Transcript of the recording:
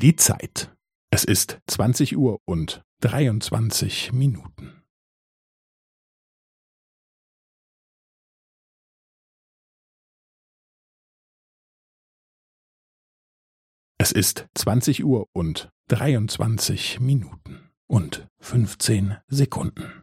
die Zeit. Es ist 20 Uhr und 23 Minuten. Es ist 20 Uhr und 23 Minuten und 15 Sekunden.